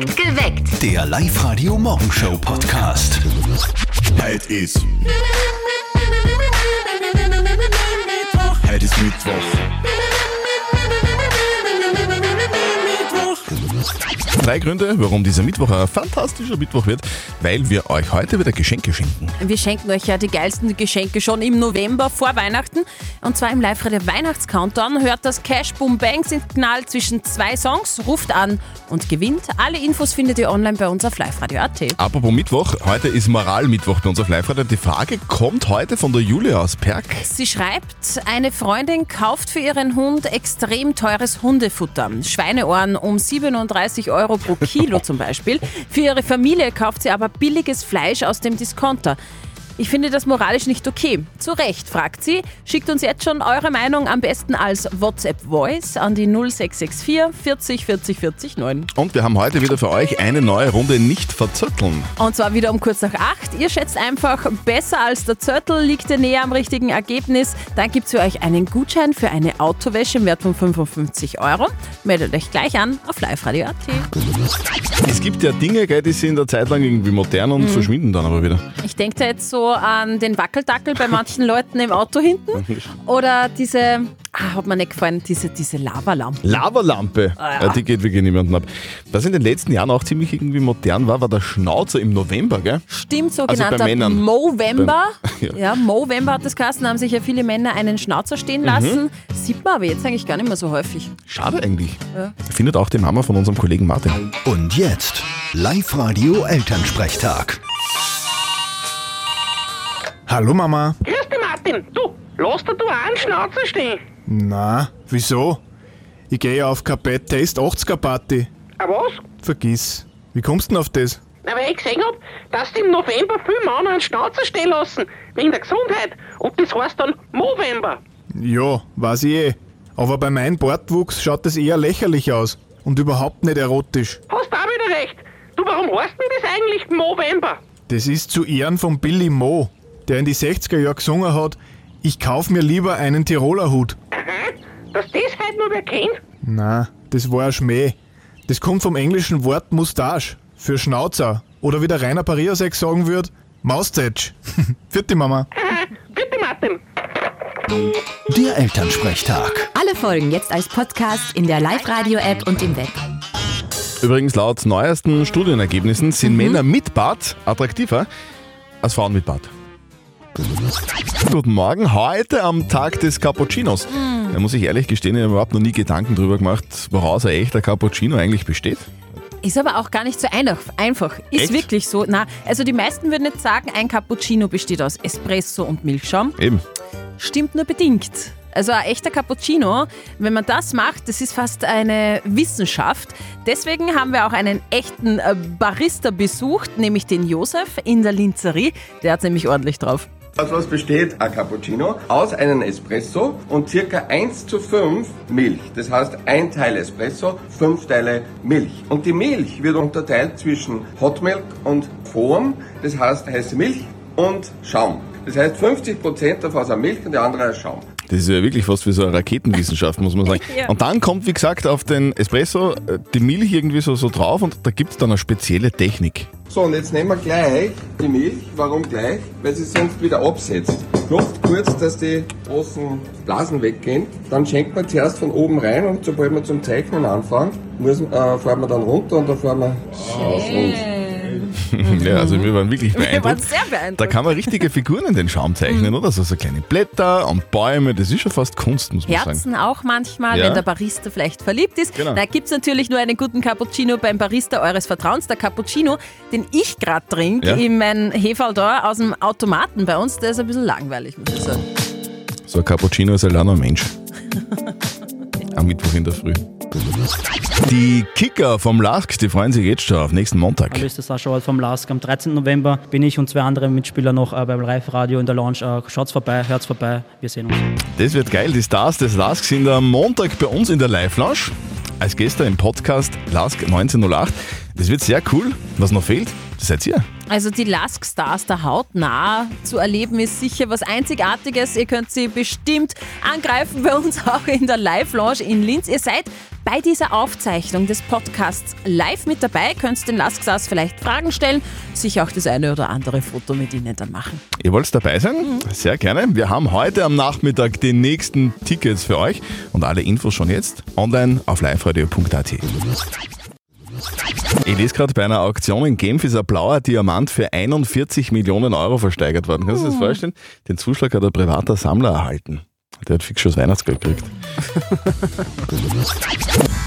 Geweckt. Der Live-Radio-Morgenshow-Podcast. Heute ist. Heute ist Mittwoch. Drei Gründe, warum dieser Mittwoch ein fantastischer Mittwoch wird, weil wir euch heute wieder Geschenke schenken. Wir schenken euch ja die geilsten Geschenke schon im November vor Weihnachten. Und zwar im Live-Radio Weihnachtscountdown. Hört das Cash Boom Bang Signal zwischen zwei Songs, ruft an und gewinnt. Alle Infos findet ihr online bei uns auf liveradio.at. Apropos Mittwoch, heute ist Moralmittwoch bei uns auf Live-Radio. Die Frage kommt heute von der Julia aus Perg. Sie schreibt, eine Freundin kauft für ihren Hund extrem teures Hundefutter. Schweineohren um 37 Euro pro Kilo zum Beispiel. Für ihre Familie kauft sie aber billiges Fleisch aus dem Discounter. Ich finde das moralisch nicht okay. Zu Recht, fragt sie. Schickt uns jetzt schon eure Meinung am besten als WhatsApp-Voice an die 0664 40 40 40 9. Und wir haben heute wieder für euch eine neue Runde nicht verzötteln. Und zwar wieder um kurz nach acht. Ihr schätzt einfach besser als der Zörtel, liegt ihr näher am richtigen Ergebnis. Dann gibt es für euch einen Gutschein für eine Autowäsche im Wert von 55 Euro. Meldet euch gleich an auf liveradio.at. Es gibt ja Dinge, gell, die sind eine Zeit lang irgendwie modern und verschwinden dann aber wieder. Ich denke da jetzt so an den Wackeldackel bei manchen Leuten im Auto hinten. Oder diese, ah, hat mir nicht gefallen, diese, diese Lavalampe. Lavalampe, Ah, ja. ja, die geht wirklich niemandem ab. Was in den letzten Jahren auch ziemlich irgendwie modern war, war der Schnauzer im November, gell? Stimmt, Also bei sogenannter Männern. Movember. Beim- ja, Movember hat das geheißen, da haben sich ja viele Männer einen Schnauzer stehen lassen. Sieht man aber jetzt eigentlich gar nicht mehr so häufig. Schade eigentlich. Findet auch die Mama von unserem Kollegen Martin. Und jetzt. Live-Radio-Elternsprechtag. Hallo Mama. Grüß dich, Martin. Du, lass dir du auch einen Schnauzer stehen. Na, wieso? Ich gehe ja auf KP Taste 80er Party. Aber was? Vergiss. Wie kommst du denn auf das? Na, weil ich gesehen hab, dass die im November viele Männer einen Schnauzer stehen lassen. Wegen der Gesundheit. Und das heißt dann Movember. Ja, weiß ich eh. Aber bei meinem Bartwuchs schaut das eher lächerlich aus. Und überhaupt nicht erotisch. Hast auch wieder recht. Du, warum heißt denn das eigentlich Movember? Das ist zu Ehren von Billy Mo, der in die 60er Jahre gesungen hat, ich kauf mir lieber einen Tiroler Hut. Aha, dass das heute noch wer kennt? Na, das war ein Schmäh. Das kommt vom englischen Wort Moustache für Schnauzer. Oder wie der Rainer Pariasek sagen würde, Maustätsch. Vierte Mama. Aha, bitte, Martin. Der Elternsprechtag. Alle Folgen jetzt als Podcast in der Live-Radio-App und im Web. Übrigens, laut neuesten Studienergebnissen sind Männer mit Bart attraktiver als Frauen mit Bart. Guten Morgen, heute am Tag des Cappuccinos. Da muss ich ehrlich gestehen, ich habe überhaupt noch nie Gedanken drüber gemacht, woraus ein echter Cappuccino eigentlich besteht. Ist aber auch gar nicht so einfach. einfach. Ist Echt? wirklich so. Na, also die meisten würden jetzt sagen, ein Cappuccino besteht aus Espresso und Milchschaum. Eben. Stimmt nur bedingt. Also ein echter Cappuccino, wenn man das macht, das ist fast eine Wissenschaft. Deswegen haben wir auch einen echten äh, Barista besucht, nämlich den Josef in der Linzerie. Der hat nämlich ordentlich drauf. Aus was besteht ein Cappuccino? Aus einem Espresso und circa 1 zu 5 Milch. Das heißt, ein Teil Espresso, fünf Teile Milch. Und die Milch wird unterteilt zwischen Hot Milk und Foam. Das heißt, heiße Milch und Schaum. Das heißt, 50% davon ist Milch und der andere ist Schaum. Das ist ja wirklich fast wie so eine Raketenwissenschaft, muss man sagen. Ja. Und dann kommt, wie gesagt, auf den Espresso äh, die Milch irgendwie so, so drauf und da gibt es dann eine spezielle Technik. So, und jetzt nehmen wir gleich die Milch. Warum gleich? Weil sie sonst wieder absetzt. Klopft kurz, dass die großen Blasen weggehen. Dann schenkt man zuerst von oben rein und sobald wir zum Zeichnen anfangen, muss, äh, fahren wir dann runter und dann fahren wir raus. Ja, also wir waren wirklich Wir waren beeindruckt. sehr beeindruckt. Da kann man richtige Figuren in den Schaum zeichnen, oder? So, so kleine Blätter und Bäume, das ist schon fast Kunst, muss man sagen. Herzen auch manchmal, Ja. wenn der Barista vielleicht verliebt ist. Genau. Da gibt es natürlich nur einen guten Cappuccino beim Barista eures Vertrauens. Der Cappuccino, den ich gerade trinke, Ja. in meinem Heferl da aus dem Automaten bei uns, der ist ein bisschen langweilig, muss ich sagen. So ein Cappuccino ist ein Mensch. Am Mittwoch in der Früh. Die Kicker vom Lask, die freuen sich jetzt schon auf nächsten Montag. Hallo, ist der Sascha Wald vom LASK. Am 13. November bin ich und zwei andere Mitspieler noch äh, beim Live-Radio in der Lounge. Äh, schaut's vorbei, hört's vorbei, wir sehen uns. Das wird geil. Die Stars des Lask sind am Montag bei uns in der Live-Lounge. Als Gäste im Podcast Lask 1908. Das wird sehr cool. Was noch fehlt? Das seid ihr. Also die Lask Stars da hautnah zu erleben ist sicher was Einzigartiges. Ihr könnt sie bestimmt angreifen bei uns auch in der Live-Lounge in Linz. Ihr seid bei dieser Aufzeichnung des Podcasts live mit dabei, könnt den Lask Stars vielleicht Fragen stellen, sich auch das eine oder andere Foto mit ihnen dann machen. Ihr wollt dabei sein? Sehr gerne. Wir haben heute am Nachmittag die nächsten Tickets für euch und alle Infos schon jetzt online auf liveradio.at. Ich lese gerade bei einer Auktion in Genf ist ein blauer Diamant für 41 Millionen Euro versteigert worden. Kannst du dir das vorstellen? Den Zuschlag hat ein privater Sammler erhalten. Der hat fix schon das Weihnachtsgeld gekriegt.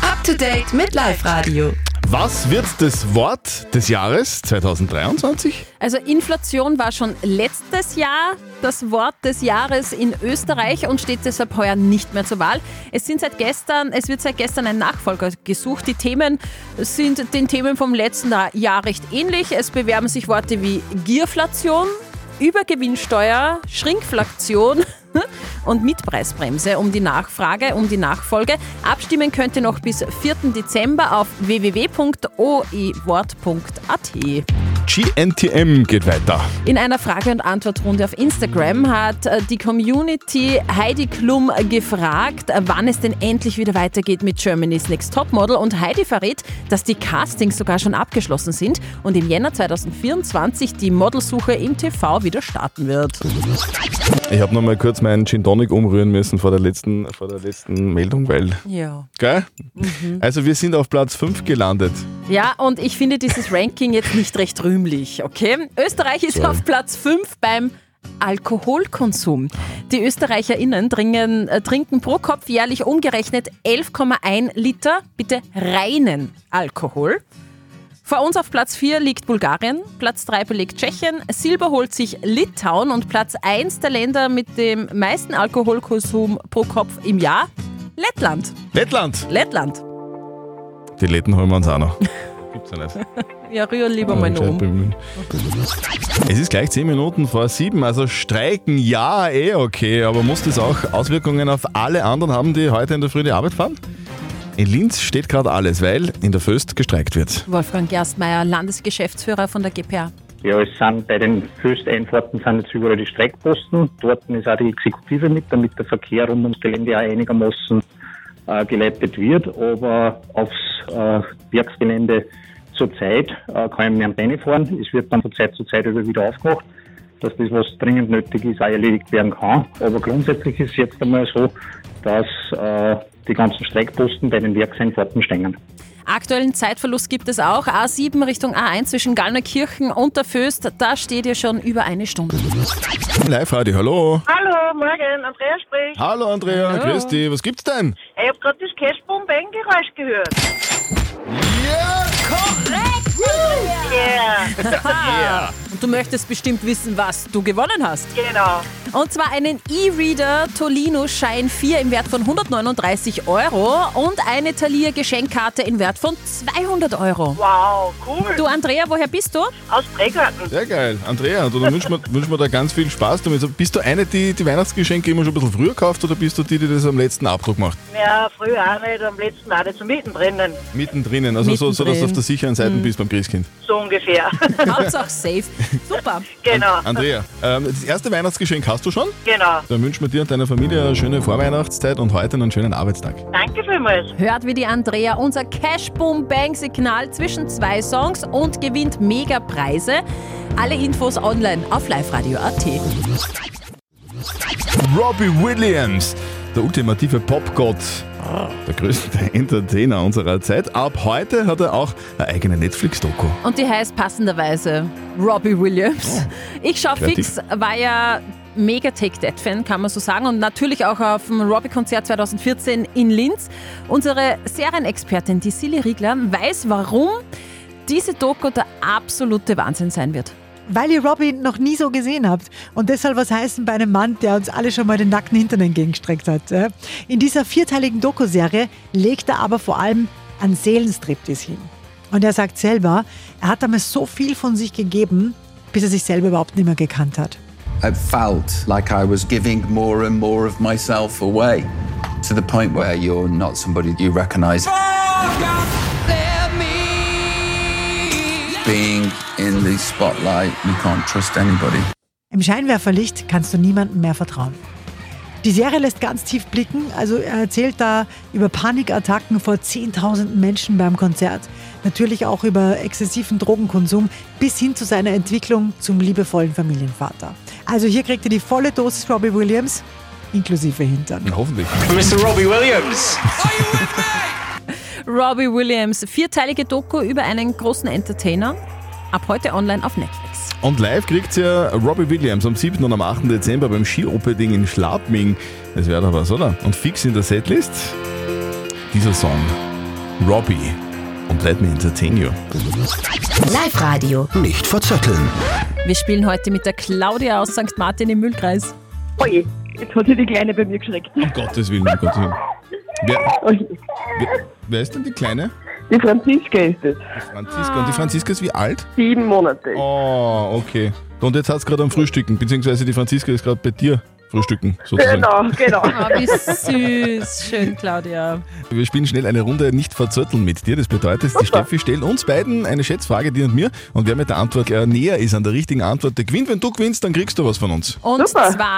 Up to date mit Live Radio. Was wird das Wort des Jahres 2023? Also Inflation war schon letztes Jahr das Wort des Jahres in Österreich und steht deshalb heuer nicht mehr zur Wahl. Es sind seit gestern, es wird seit gestern ein Nachfolger gesucht. Die Themen sind den Themen vom letzten Jahr recht ähnlich. Es bewerben sich Worte wie Gierflation, Übergewinnsteuer, Schrinkflation und Mietpreisbremse um die Nachfrage, um die Nachfolge. Abstimmen könnt ihr noch bis 4. Dezember auf www.oiwort.at. GNTM geht weiter. In einer Frage- und Antwortrunde auf Instagram hat äh, die Community Heidi Klum gefragt, äh, wann es denn endlich wieder weitergeht mit Germany's Next Topmodel. Und Heidi verrät, dass die Castings sogar schon abgeschlossen sind und im Jänner 2024 die Modelsuche im TV wieder starten wird. Ich habe noch mal kurz meinen Gin Tonic umrühren müssen vor der letzten, vor der letzten Meldung, weil. Ja. Gell? Also, wir sind auf Platz 5 gelandet. Ja, und ich finde dieses Ranking jetzt nicht recht rühmlich, okay? Österreich ist Sorry. auf Platz 5 beim Alkoholkonsum. Die ÖsterreicherInnen trinken, äh, trinken pro Kopf jährlich umgerechnet 11,1 Liter, bitte reinen Alkohol. Vor uns auf Platz 4 liegt Bulgarien, Platz 3 belegt Tschechien, Silber holt sich Litauen und Platz 1 der Länder mit dem meisten Alkoholkonsum pro Kopf im Jahr Lettland. Lettland! Lettland. Die Letten holen wir uns auch noch. Ja nicht. Ja, rühren lieber mal noch um. Es ist gleich 10 Minuten vor 7, also streiken, ja, eh okay, aber muss das auch Auswirkungen auf alle anderen haben, die heute in der Früh die Arbeit fahren? In Linz steht gerade alles, weil in der Föst gestreikt wird. Wolfgang Gerstmeier, Landesgeschäftsführer von der GPA. Ja, es sind bei den Fösteinfahrten sind jetzt überall die Streckposten. Dort ist auch die Exekutive mit, damit der Verkehr rund ums Gelände auch einigermaßen äh, geleitet wird. Aber aufs äh, Werksgelände zurzeit äh, kann ich mit dem Beine fahren. Es wird dann von Zeit zu Zeit wieder aufgemacht, dass das, was dringend nötig ist, auch erledigt werden kann. Aber grundsätzlich ist es jetzt einmal so, dass äh, die ganzen Streckposten bei den Werkseinfahrten stehen. Aktuellen Zeitverlust gibt es auch. A7 Richtung A1 zwischen Gallnerkirchen und der Föst. Da steht ihr schon über eine Stunde. Live-Radio, hallo. Hallo, morgen, Andrea spricht. Hallo Andrea, grüß dich. Was gibt's denn? Ich habe gerade das Cashboom-Bang-Geräusch gehört. Ja, Ja, Und du möchtest bestimmt wissen, was du gewonnen hast. genau. Und zwar einen E-Reader Tolino Shine 4 im Wert von 139 Euro und eine Thalia Geschenkkarte im Wert von 200 Euro. Wow, cool. Du Andrea, woher bist du? Aus Prägarten. Sehr geil. Andrea, du, dann wünschen wir, wünschen wir da ganz viel Spaß damit. Also, Bist du eine, die die Weihnachtsgeschenke immer schon ein bisschen früher kauft oder bist du die, die das am letzten Abdruck macht? Ja, früher auch nicht, am letzten auch nicht so mittendrin, Mittendrin, also so, so dass du auf der sicheren Seite bist beim Christkind. so ungefähr. Hauptsache safe. Super. genau, Andrea, ähm, das erste Weihnachtsgeschenk hast du schon? genau. Dann wünschen wir dir und deiner Familie eine schöne Vorweihnachtszeit und heute einen schönen Arbeitstag. Danke vielmals. Hört wie die Andrea unser Cash Boom Bang Signal zwischen zwei Songs und gewinnt mega Preise. Alle Infos online auf liveradio.at. Robbie Williams, der ultimative Popgott, der größte Entertainer unserer Zeit. Ab heute hat er auch eine eigene Netflix-Doku. Und die heißt passenderweise Robbie Williams. Ich schaue fix, war ja mega Take That-Fan, kann man so sagen. Und natürlich auch auf dem Robbie-Konzert 2014 in Linz. Unsere Serienexpertin, die Silly Riegler, weiß, warum diese Doku der absolute Wahnsinn sein wird. Weil ihr Robin noch nie so gesehen habt. Und deshalb was heißen bei einem Mann, der uns alle schon mal den nackten Hintern entgegengestreckt hat. In dieser vierteiligen Doku-Serie legt er aber vor allem an Seelenstriptease hin. Und er sagt selber, er hat damals so viel von sich gegeben, bis er sich selber überhaupt nicht mehr gekannt hat. I felt like I was giving more and more of myself away to the point where you're not somebody you recognize being in the spotlight, we can't trust anybody. Im Scheinwerferlicht kannst du niemandem mehr vertrauen. Die Serie lässt ganz tief blicken. Also er erzählt da über Panikattacken vor Zehntausenden Menschen beim Konzert. Natürlich auch über exzessiven Drogenkonsum bis hin zu seiner Entwicklung zum liebevollen Familienvater. Also hier kriegt ihr die volle Dosis Robbie Williams, inklusive Hintern. Hoffentlich. Mr. Robbie Williams. Robbie Williams, vierteilige Doku über einen großen Entertainer. Ab heute online auf Netflix. Und live kriegt ja Robbie Williams am 7. und am 8. Dezember beim Ski-Opening in Schlapming. Das wäre doch was, oder? Und fix in der Setlist dieser Song. Robbie und Let Me Entertain You. Live-Radio. Nicht verzetteln. Wir spielen heute mit der Claudia aus St. Martin im Mühlkreis. Oje, jetzt hat sich die Kleine bei mir geschreckt. Um Gottes Willen, um Gottes Willen. Wer, Oje. wer, wer ist denn die Kleine? Die Franziska ist es. Franziska. Und die Franziska ist wie alt? Sieben Monate. Oh, okay. Und jetzt hat es gerade am Frühstücken, beziehungsweise die Franziska ist gerade bei dir frühstücken, sozusagen. Genau, genau. Oh, wie süß. Schön, Claudia. Wir spielen schnell eine Runde nicht verzötteln mit dir. Das bedeutet, die Steffi stellt uns beiden eine Schätzfrage, dir und mir. Und wer mit der Antwort äh, näher ist an der richtigen Antwort, der gewinnt. Wenn du gewinnst, dann kriegst du was von uns. Und Super. zwar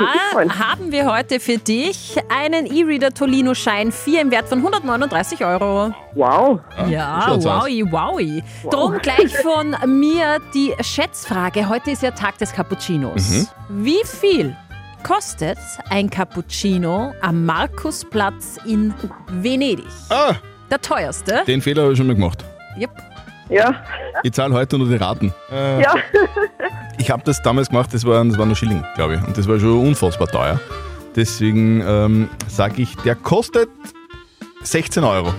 haben wir heute für dich einen E-Reader Tolino Schein 4 im Wert von 139 Euro. Wow. Ja, schaut's aus. wowi, wowi. Drum gleich von mir die Schätzfrage. Heute ist ja Tag des Cappuccinos. Wie viel kostet ein Cappuccino am Markusplatz in Venedig? Ah, Der teuerste? den Fehler habe ich schon mal gemacht. Yep. Ja, Ich zahle heute nur die Raten. Äh, ja. Ich habe das damals gemacht, das war, das war nur Schilling, glaube ich. Und das war schon unfassbar teuer. Deswegen ähm, sage ich, der kostet 16 Euro.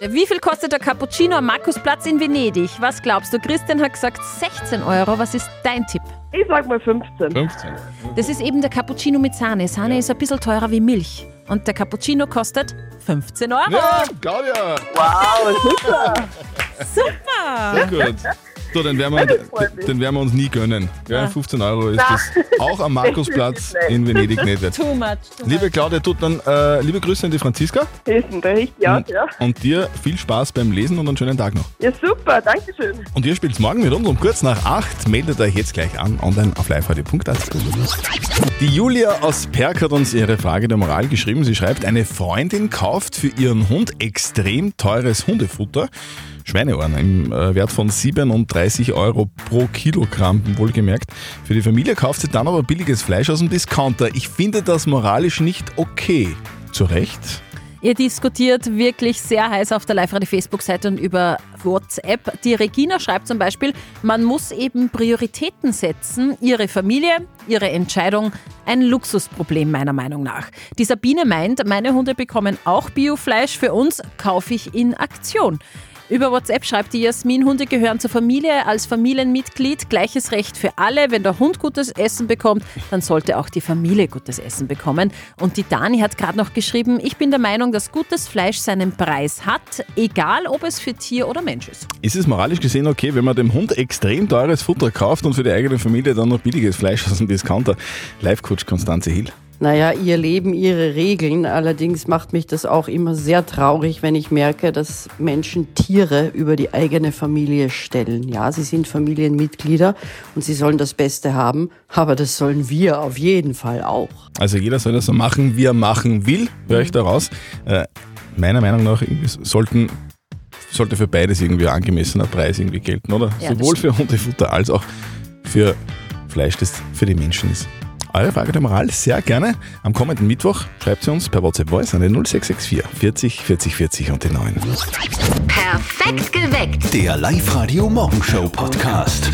Wie viel kostet der Cappuccino am Markusplatz in Venedig? Was glaubst du? Christian hat gesagt 16 Euro. Was ist dein Tipp? Ich sag mal 15. 15. Das ist eben der Cappuccino mit Sahne. Sahne ist ein bisschen teurer wie Milch. Und der Cappuccino kostet 15 Euro. Ja, Claudia! Wow, super. Super! Sehr gut. So, den werden, wir, den werden wir uns nie gönnen. Ja, 15 Euro ist das auch am Markusplatz in Venedig nicht wert. Too much. Too Liebe Claudia, tut dann äh, liebe Grüße an die Franziska Hessen, da richtig ja, und, ja. und dir viel Spaß beim Lesen und einen schönen Tag noch. Ja, super, danke schön. Und ihr spielt morgen mit uns um kurz nach 8. Meldet euch jetzt gleich an, online auf liveradio.at. Die Julia aus Perk hat uns ihre Frage der Moral geschrieben. Sie schreibt, eine Freundin kauft für ihren Hund extrem teures Hundefutter. Schweineohren im äh, Wert von 37 Euro pro Kilogramm, wohlgemerkt. Für die Familie kauft sie dann aber billiges Fleisch aus dem Discounter. Ich finde das moralisch nicht okay. Zu Recht? Ihr diskutiert wirklich sehr heiß auf der Live-Radio-Facebook-Seite und über WhatsApp. Die Regina schreibt zum Beispiel, man muss eben Prioritäten setzen. Ihre Familie, ihre Entscheidung, ein Luxusproblem meiner Meinung nach. Die Sabine meint, meine Hunde bekommen auch Biofleisch. Für uns kaufe ich in Aktion. Über WhatsApp schreibt die Jasmin, Hunde gehören zur Familie als Familienmitglied. Gleiches Recht für alle. Wenn der Hund gutes Essen bekommt, dann sollte auch die Familie gutes Essen bekommen. Und die Dani hat gerade noch geschrieben, ich bin der Meinung, dass gutes Fleisch seinen Preis hat, egal ob es für Tier oder Mensch ist. Ist es moralisch gesehen okay, wenn man dem Hund extrem teures Futter kauft und für die eigene Familie dann noch billiges Fleisch aus dem Discounter? Live-Coach Konstanze Hill. Naja, ihr Leben, ihre Regeln. Allerdings macht mich das auch immer sehr traurig, wenn ich merke, dass Menschen Tiere über die eigene Familie stellen. Ja, sie sind Familienmitglieder und sie sollen das Beste haben, aber das sollen wir auf jeden Fall auch. Also jeder soll das so machen, wie er machen will, höre ich daraus. Äh, meiner Meinung nach sollten, sollte für beides irgendwie ein angemessener Preis irgendwie gelten, oder? Ja, Sowohl für Hundefutter als auch für Fleisch, das für die Menschen ist. Eure Frage der Moral sehr gerne. Am kommenden Mittwoch schreibt sie uns per WhatsApp Voice an den 0664 40 40 40 und die 9. Perfekt geweckt. Der Live-Radio Morgenshow Podcast.